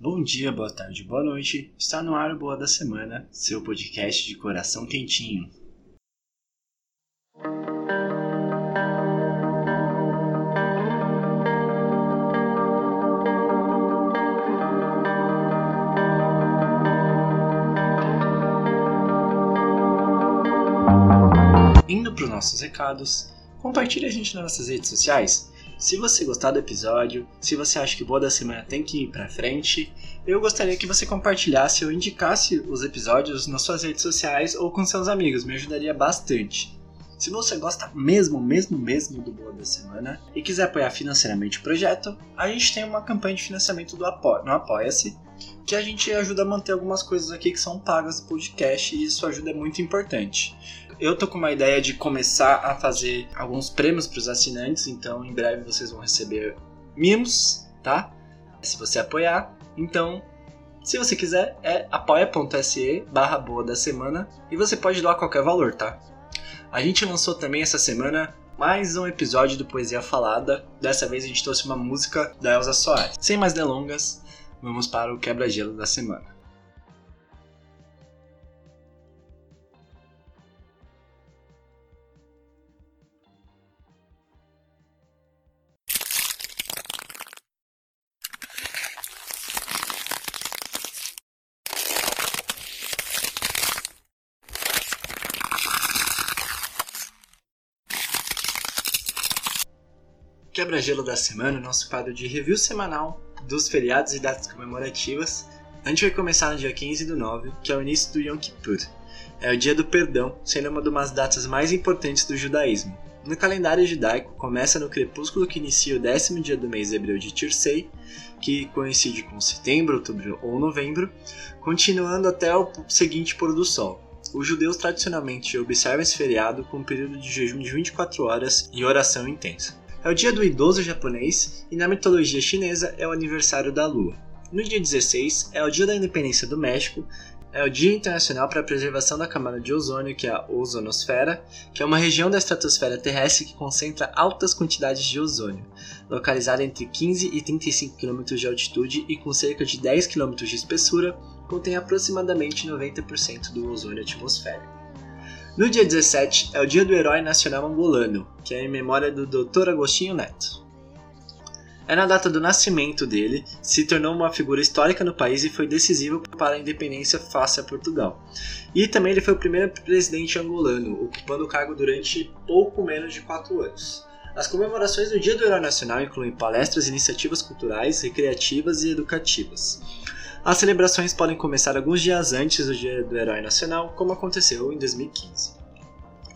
Bom dia, boa tarde, boa noite. Está no ar o Boa da Semana, seu podcast de coração quentinho. Indo para os nossos recados, compartilhe a gente nas nossas redes sociais. Se você gostar do episódio, se você acha que o Boa da Semana tem que ir pra frente, eu gostaria que você compartilhasse ou indicasse os episódios nas suas redes sociais ou com seus amigos, me ajudaria bastante. Se você gosta mesmo, mesmo, mesmo do Boa da Semana e quiser apoiar financeiramente o projeto, a gente tem uma campanha de financiamento do Apo no Apoia-se, que a gente ajuda a manter algumas coisas aqui que são pagas do podcast e isso ajuda é muito importante. Eu tô com uma ideia de começar a fazer alguns prêmios para os assinantes, então em breve vocês vão receber mimos, tá? Se você apoiar, então se você quiser é apoia.se barra boa da semana e você pode doar qualquer valor, tá? A gente lançou também essa semana mais um episódio do Poesia Falada. Dessa vez a gente trouxe uma música da Elza Soares. Sem mais delongas, vamos para o quebra-gelo da semana. Quebra-gelo da semana, nosso quadro de review semanal dos feriados e datas comemorativas. A gente vai começar no dia 15 do 9, que é o início do Yom Kippur. É o dia do perdão, sendo uma das datas mais importantes do judaísmo. No calendário judaico, começa no crepúsculo que inicia o décimo dia do mês hebreu de Tirsei, que coincide com setembro, outubro ou novembro, continuando até o seguinte pôr do sol. Os judeus tradicionalmente observam esse feriado com um período de jejum de 24 horas e oração intensa. É o dia do idoso japonês e na mitologia chinesa é o aniversário da lua. No dia 16 é o dia da independência do México, é o Dia Internacional para a Preservação da Camada de Ozônio, que é a ozonosfera, que é uma região da estratosfera terrestre que concentra altas quantidades de ozônio, localizada entre 15 e 35 km de altitude e com cerca de 10 km de espessura, contém aproximadamente 90% do ozônio atmosférico. No dia 17 é o dia do herói nacional angolano, que é em memória do Dr. Agostinho Neto. É na data do nascimento dele, se tornou uma figura histórica no país e foi decisivo para a independência face a Portugal. E também ele foi o primeiro presidente angolano, ocupando o cargo durante pouco menos de quatro anos. As comemorações do Dia do Herói Nacional incluem palestras, iniciativas culturais, recreativas e educativas. As celebrações podem começar alguns dias antes do Dia do Herói Nacional, como aconteceu em 2015.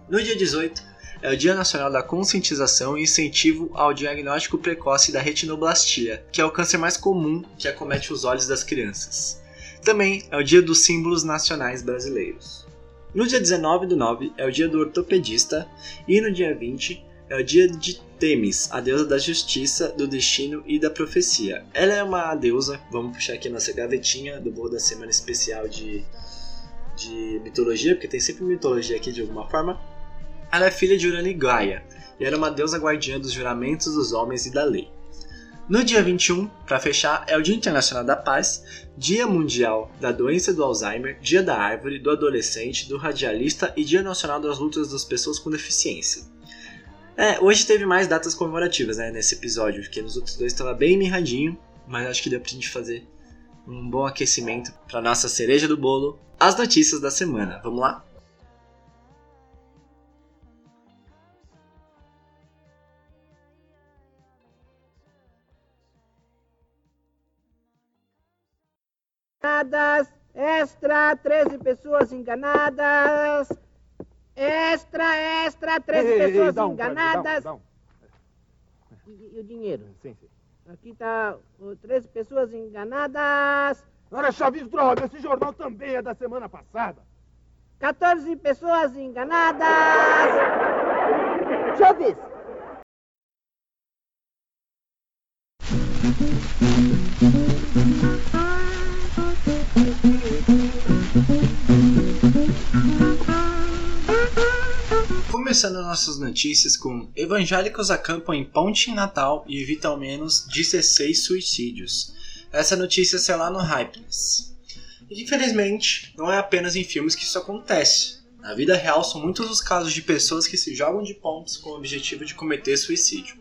No dia 18, é o Dia Nacional da Conscientização e Incentivo ao Diagnóstico Precoce da Retinoblastia, que é o câncer mais comum que acomete os olhos das crianças. Também é o Dia dos Símbolos Nacionais Brasileiros. No dia 19 do 9 é o Dia do Ortopedista e no dia 20 é o dia de Temis, a deusa da justiça, do destino e da profecia. Ela é uma deusa, vamos puxar aqui nossa gavetinha do Boa da Semana Especial de, de mitologia, porque tem sempre mitologia aqui de alguma forma. Ela é filha de Urano e Gaia, e era uma deusa guardiã dos juramentos dos homens e da lei. No dia 21, para fechar, é o Dia Internacional da Paz, Dia Mundial da Doença do Alzheimer, Dia da Árvore, do Adolescente, do Radialista e Dia Nacional das Lutas das Pessoas com Deficiência. É, hoje teve mais datas comemorativas, né, nesse episódio, porque nos outros dois estava bem mirradinho, mas acho que deu pra gente fazer um bom aquecimento para nossa cereja do bolo, as notícias da semana. Vamos lá? Extra, 13 pessoas enganadas. Extra, extra, três ei, pessoas ei, ei, enganadas. Dá um, dá um. E, e, o dinheiro? Sim, sim. Aqui está três pessoas enganadas. Senhora Chaves, droga, esse jornal também é da semana passada. 14 pessoas enganadas. Chaves! Começando nossas notícias com evangélicos acampam em ponte em Natal e evitam ao menos 16 suicídios. Essa notícia saiu lá no Hypeness. Infelizmente, não é apenas em filmes que isso acontece. Na vida real, são muitos os casos de pessoas que se jogam de pontes com o objetivo de cometer suicídio.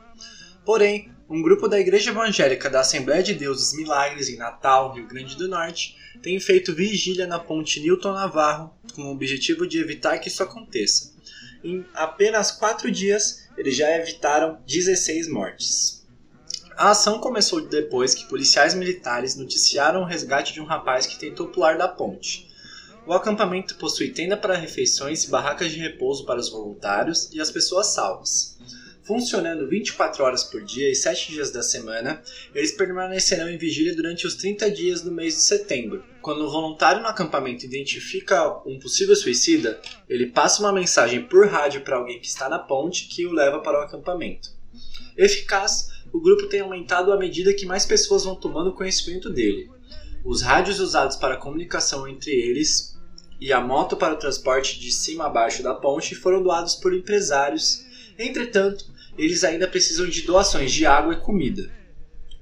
Porém, um grupo da Igreja Evangélica da Assembleia de Deus dos Milagres em Natal, Rio Grande do Norte, tem feito vigília na ponte Newton Navarro com o objetivo de evitar que isso aconteça. Em apenas quatro dias, eles já evitaram 16 mortes. A ação começou depois que policiais militares noticiaram o resgate de um rapaz que tentou pular da ponte. O acampamento possui tenda para refeições e barracas de repouso para os voluntários e as pessoas salvas. Funcionando 24 horas por dia e 7 dias da semana, eles permanecerão em vigília durante os 30 dias do mês de setembro. Quando o voluntário no acampamento identifica um possível suicida, ele passa uma mensagem por rádio para alguém que está na ponte que o leva para o acampamento. Eficaz, o grupo tem aumentado à medida que mais pessoas vão tomando conhecimento dele. Os rádios usados para comunicação entre eles e a moto para o transporte de cima a baixo da ponte foram doados por empresários. Entretanto, eles ainda precisam de doações de água e comida.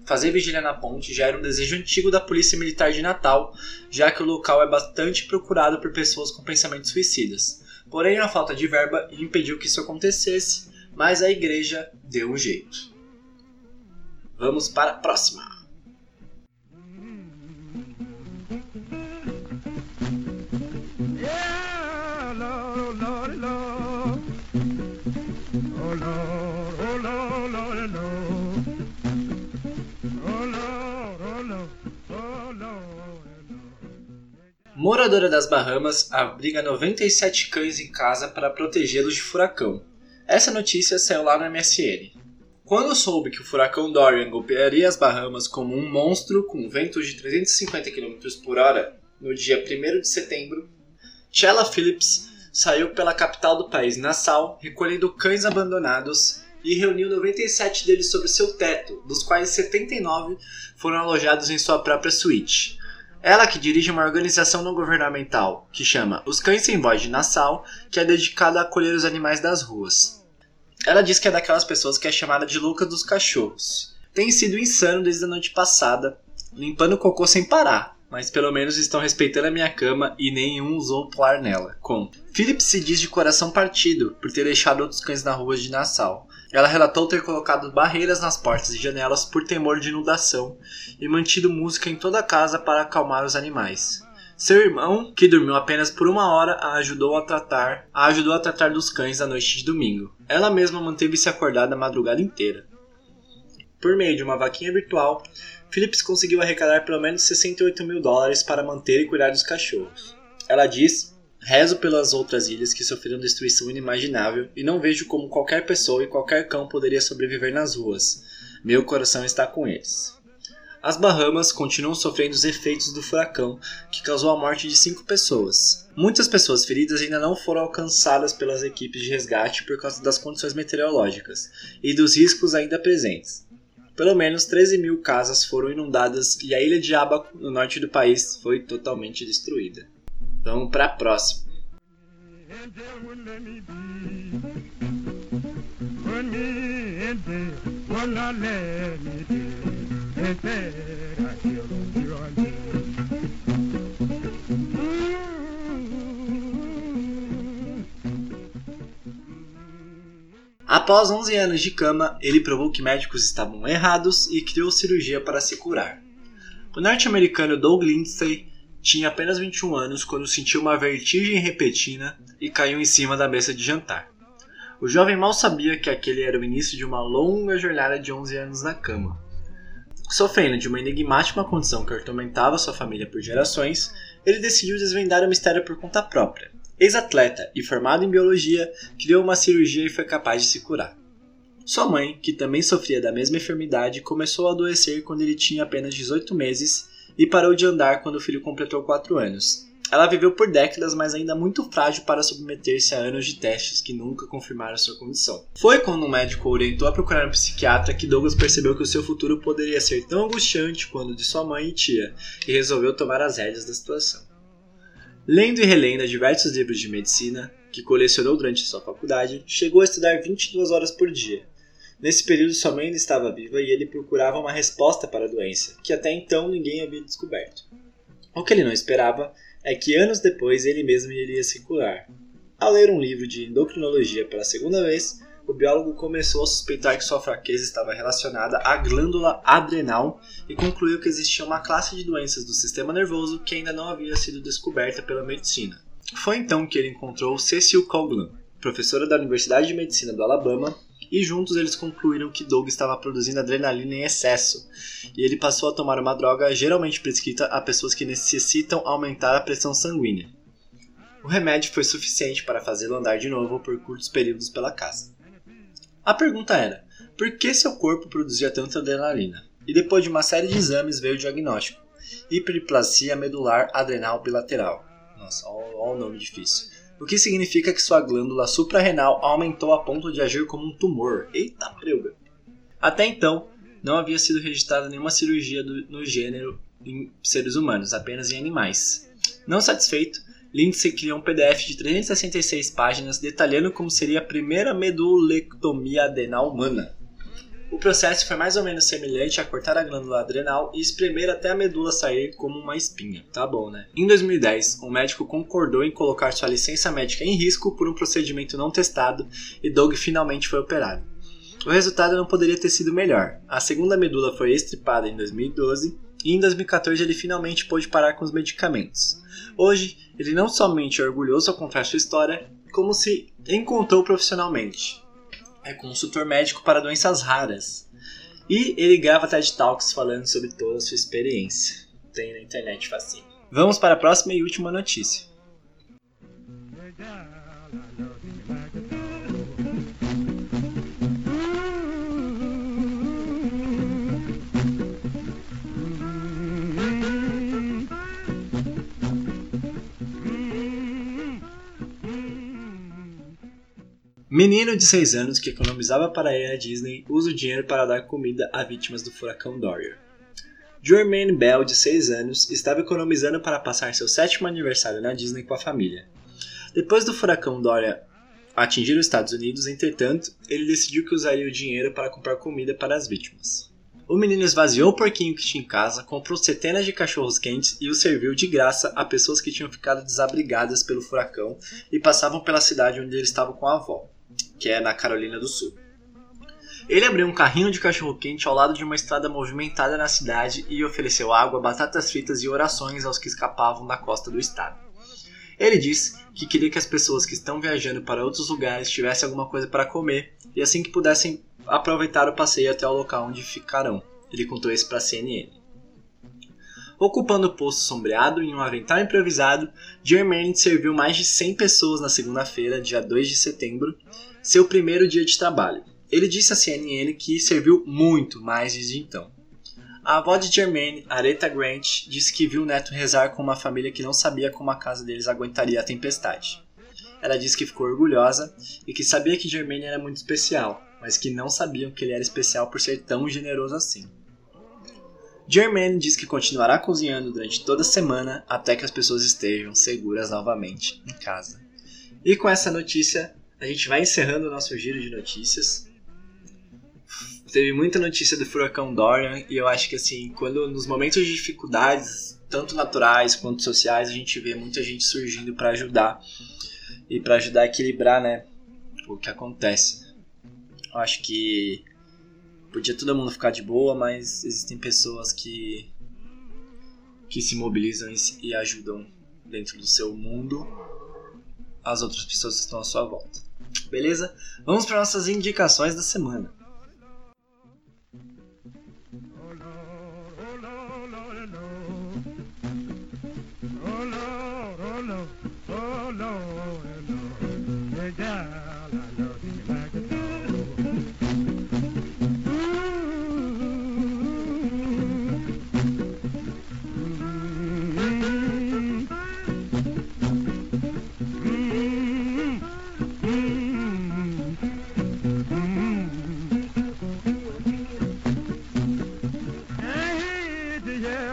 Fazer vigília na ponte já era um desejo antigo da Polícia Militar de Natal, já que o local é bastante procurado por pessoas com pensamentos suicidas. Porém, a falta de verba impediu que isso acontecesse, mas a igreja deu um jeito. Vamos para a próxima. Moradora das Bahamas abriga 97 cães em casa para protegê-los de furacão. Essa notícia saiu lá no MSN. Quando soube que o furacão Dorian golpearia as Bahamas como um monstro com ventos de 350 km por hora no dia 1 de setembro, Chella Phillips saiu pela capital do país, Nassau, recolhendo cães abandonados e reuniu 97 deles sobre seu teto, dos quais 79 foram alojados em sua própria suíte. Ela que dirige uma organização não governamental que chama Os Cães Sem Voz de Nassau, que é dedicada a acolher os animais das ruas. Ela diz que é daquelas pessoas que é chamada de louca dos cachorros. Tem sido insano desde a noite passada, limpando cocô sem parar, mas pelo menos estão respeitando a minha cama e nenhum usou pular nela. Com Philip se diz de coração partido por ter deixado outros cães na rua de Nassau. Ela relatou ter colocado barreiras nas portas e janelas por temor de inundação e mantido música em toda a casa para acalmar os animais. Seu irmão, que dormiu apenas por uma hora, a ajudou a tratar, a ajudou a tratar dos cães na noite de domingo. Ela mesma manteve-se acordada a madrugada inteira. Por meio de uma vaquinha virtual, Phillips conseguiu arrecadar pelo menos 68 mil dólares para manter e cuidar dos cachorros. Ela diz Rezo pelas outras ilhas que sofreram destruição inimaginável e não vejo como qualquer pessoa e qualquer cão poderia sobreviver nas ruas. Meu coração está com eles. As Bahamas continuam sofrendo os efeitos do furacão, que causou a morte de cinco pessoas. Muitas pessoas feridas ainda não foram alcançadas pelas equipes de resgate por causa das condições meteorológicas e dos riscos ainda presentes. Pelo menos 13 mil casas foram inundadas e a ilha de Abaco, no norte do país, foi totalmente destruída. Vamos para a próxima. Após 11 anos de cama, ele provou que médicos estavam errados e criou cirurgia para se curar. O norte-americano Doug Lindsay tinha apenas 21 anos quando sentiu uma vertigem repentina e caiu em cima da mesa de jantar. O jovem mal sabia que aquele era o início de uma longa jornada de 11 anos na cama. Sofrendo de uma enigmática condição que atormentava sua família por gerações, ele decidiu desvendar o mistério por conta própria. Ex-atleta e formado em biologia, criou uma cirurgia e foi capaz de se curar. Sua mãe, que também sofria da mesma enfermidade, começou a adoecer quando ele tinha apenas 18 meses e parou de andar quando o filho completou 4 anos. Ela viveu por décadas, mas ainda muito frágil para submeter-se a anos de testes que nunca confirmaram sua condição. Foi quando um médico orientou a procurar um psiquiatra que Douglas percebeu que o seu futuro poderia ser tão angustiante quanto o de sua mãe e tia, e resolveu tomar as rédeas da situação. Lendo e relendo diversos livros de medicina, que colecionou durante sua faculdade, chegou a estudar 22 horas por dia. Nesse período, sua mãe ainda estava viva e ele procurava uma resposta para a doença, que até então ninguém havia descoberto. O que ele não esperava é que anos depois ele mesmo iria se curar. Ao ler um livro de endocrinologia pela segunda vez, o biólogo começou a suspeitar que sua fraqueza estava relacionada à glândula adrenal e concluiu que existia uma classe de doenças do sistema nervoso que ainda não havia sido descoberta pela medicina. Foi então que ele encontrou Cecil Coghlan, professora da Universidade de Medicina do Alabama, e juntos eles concluíram que Doug estava produzindo adrenalina em excesso, e ele passou a tomar uma droga geralmente prescrita a pessoas que necessitam aumentar a pressão sanguínea. O remédio foi suficiente para fazê-lo andar de novo por curtos períodos pela casa. A pergunta era: por que seu corpo produzia tanta adrenalina? E depois de uma série de exames veio o diagnóstico: hiperplasia medular adrenal bilateral. Nossa, olha o nome difícil. O que significa que sua glândula suprarrenal aumentou a ponto de agir como um tumor. Eita preuga! Até então, não havia sido registrada nenhuma cirurgia do, no gênero em seres humanos, apenas em animais. Não satisfeito, Lindsay criou um PDF de 366 páginas detalhando como seria a primeira medulectomia adenal humana. O processo foi mais ou menos semelhante a cortar a glândula adrenal e espremer até a medula sair como uma espinha. Tá bom, né? Em 2010, um médico concordou em colocar sua licença médica em risco por um procedimento não testado e Doug finalmente foi operado. O resultado não poderia ter sido melhor. A segunda medula foi extirpada em 2012 e em 2014 ele finalmente pôde parar com os medicamentos. Hoje, ele não somente é orgulhoso ao contar sua história, como se encontrou profissionalmente. É consultor médico para doenças raras. E ele grava TED Talks falando sobre toda a sua experiência. Tem na internet facinho. Vamos para a próxima e última notícia. Menino de 6 anos que economizava para ir à Disney usa o dinheiro para dar comida a vítimas do furacão Dorian. Jermaine Bell, de 6 anos, estava economizando para passar seu sétimo aniversário na Disney com a família. Depois do furacão Dorian atingir os Estados Unidos, entretanto, ele decidiu que usaria o dinheiro para comprar comida para as vítimas. O menino esvaziou o porquinho que tinha em casa, comprou centenas de cachorros quentes e os serviu de graça a pessoas que tinham ficado desabrigadas pelo furacão e passavam pela cidade onde ele estava com a avó que é na Carolina do Sul. Ele abriu um carrinho de cachorro-quente ao lado de uma estrada movimentada na cidade e ofereceu água, batatas fritas e orações aos que escapavam da costa do estado. Ele disse que queria que as pessoas que estão viajando para outros lugares tivessem alguma coisa para comer e assim que pudessem aproveitar o passeio até o local onde ficarão. Ele contou isso para a CNN. Ocupando o posto sombreado em um avental improvisado, Germain serviu mais de 100 pessoas na segunda-feira, dia 2 de setembro, seu primeiro dia de trabalho. Ele disse à CNN que serviu muito mais desde então. A avó de Germaine, Aretha Grant, disse que viu o neto rezar com uma família que não sabia como a casa deles aguentaria a tempestade. Ela disse que ficou orgulhosa e que sabia que Germaine era muito especial, mas que não sabiam que ele era especial por ser tão generoso assim. Germaine diz que continuará cozinhando durante toda a semana até que as pessoas estejam seguras novamente em casa. E com essa notícia, a gente vai encerrando o nosso giro de notícias. Teve muita notícia do furacão Dorian e eu acho que assim, quando nos momentos de dificuldades, tanto naturais quanto sociais, a gente vê muita gente surgindo para ajudar e para ajudar a equilibrar, né, o que acontece. Eu acho que podia todo mundo ficar de boa, mas existem pessoas que que se mobilizam e ajudam dentro do seu mundo as outras pessoas que estão à sua volta. Beleza? Vamos para nossas indicações da semana.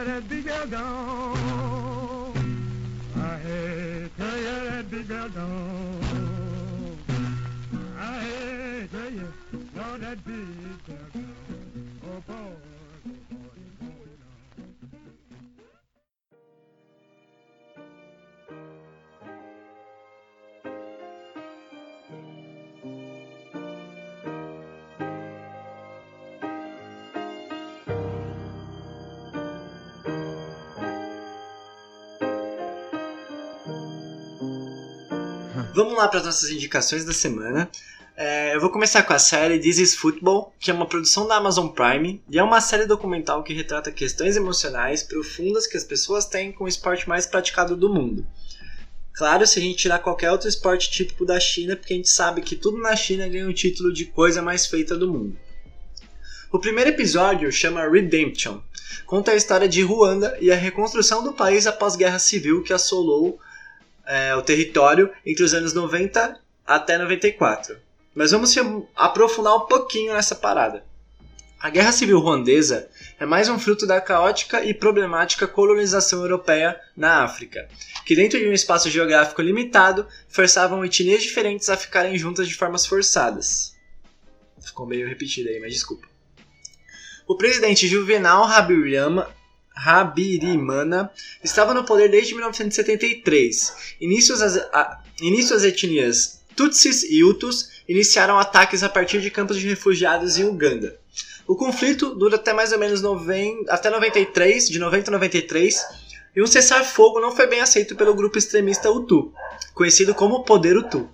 that big girl gone. I hate tell you that big girl gone. I hate tell you, Lord, that big girl gone. Oh, Paul. Vamos lá para as nossas indicações da semana. É, eu vou começar com a série This is Football, que é uma produção da Amazon Prime e é uma série documental que retrata questões emocionais profundas que as pessoas têm com o esporte mais praticado do mundo. Claro, se a gente tirar qualquer outro esporte típico da China, porque a gente sabe que tudo na China ganha o título de coisa mais feita do mundo. O primeiro episódio chama Redemption. Conta a história de Ruanda e a reconstrução do país após guerra civil que assolou é, o território entre os anos 90 até 94. Mas vamos aprofundar um pouquinho nessa parada. A Guerra Civil Ruandesa é mais um fruto da caótica e problemática colonização europeia na África, que dentro de um espaço geográfico limitado forçavam etnias diferentes a ficarem juntas de formas forçadas. Ficou meio repetido aí, mas desculpa. O presidente Juvenal Habyarimana Habirimana estava no poder desde 1973. Início as, a, início as etnias Tutsis e Hutus iniciaram ataques a partir de campos de refugiados em Uganda. O conflito dura até mais ou menos 90, até 93, de 90 a 93, e um cessar-fogo não foi bem aceito pelo grupo extremista Hutu, conhecido como Poder Hutu.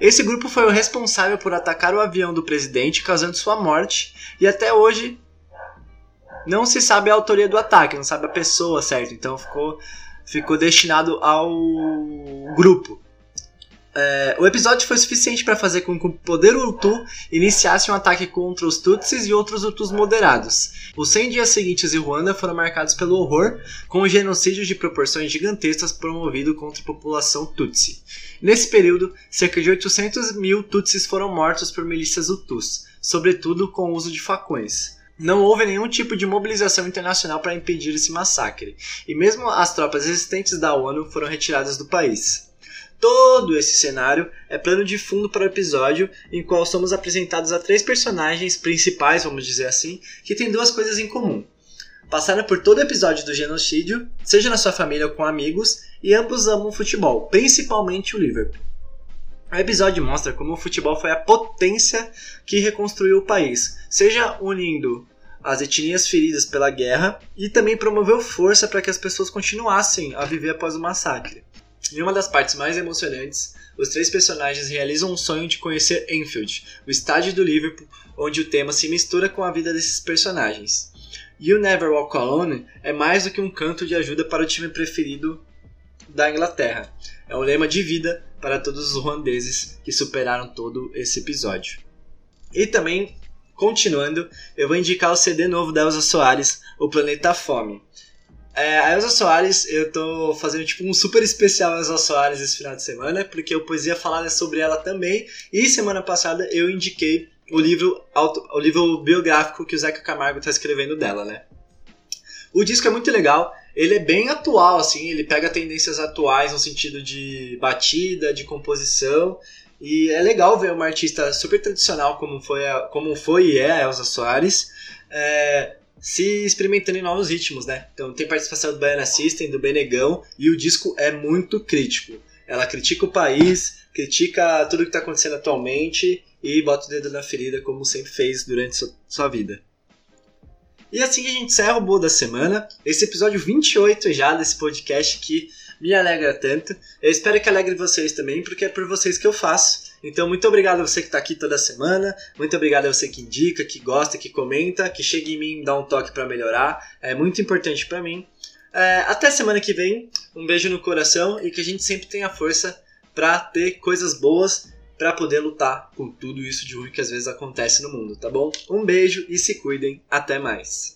Esse grupo foi o responsável por atacar o avião do presidente, causando sua morte, e até hoje não se sabe a autoria do ataque, não sabe a pessoa certo, então ficou, ficou destinado ao grupo. É, o episódio foi suficiente para fazer com que o poder Hutu iniciasse um ataque contra os Tutsis e outros Hutus moderados. Os 100 dias seguintes em Ruanda foram marcados pelo horror, com um genocídio de proporções gigantescas promovido contra a população Tutsi. Nesse período, cerca de 800 mil Tutsis foram mortos por milícias Hutus, sobretudo com o uso de facões. Não houve nenhum tipo de mobilização internacional para impedir esse massacre, e mesmo as tropas resistentes da ONU foram retiradas do país. Todo esse cenário é plano de fundo para o episódio, em qual somos apresentados a três personagens principais, vamos dizer assim, que têm duas coisas em comum. Passaram por todo o episódio do genocídio, seja na sua família ou com amigos, e ambos amam futebol, principalmente o Liverpool. O episódio mostra como o futebol foi a potência que reconstruiu o país, seja unindo as etnias feridas pela guerra e também promoveu força para que as pessoas continuassem a viver após o massacre. Em uma das partes mais emocionantes, os três personagens realizam um sonho de conhecer Enfield, o estádio do Liverpool, onde o tema se mistura com a vida desses personagens. You Never Walk Alone é mais do que um canto de ajuda para o time preferido da Inglaterra. É um lema de vida para todos os ruandeses que superaram todo esse episódio. E também, continuando, eu vou indicar o CD novo da Elza Soares, O Planeta Fome. É, a Elza Soares, eu tô fazendo tipo um super especial Elza Soares esse final de semana, porque o Poesia Falada é sobre ela também. E semana passada eu indiquei o livro, auto, o livro biográfico que o Zeca Camargo tá escrevendo dela, né? O disco é muito legal, ele é bem atual, assim, ele pega tendências atuais no sentido de batida, de composição. E é legal ver uma artista super tradicional como foi, a, como foi e é a Elza Soares. É, se experimentando em novos ritmos, né? Então tem participação do Baiana System, do Benegão, e o disco é muito crítico. Ela critica o país, critica tudo que está acontecendo atualmente e bota o dedo na ferida, como sempre fez durante sua vida. E assim a gente encerra o Boa da Semana, esse episódio 28 já desse podcast que me alegra tanto. Eu espero que alegre vocês também, porque é por vocês que eu faço. Então, muito obrigado a você que está aqui toda semana. Muito obrigado a você que indica, que gosta, que comenta, que chega em mim, dá um toque para melhorar. É muito importante para mim. É, até semana que vem. Um beijo no coração e que a gente sempre tenha força para ter coisas boas para poder lutar com tudo isso de ruim que às vezes acontece no mundo, tá bom? Um beijo e se cuidem. Até mais.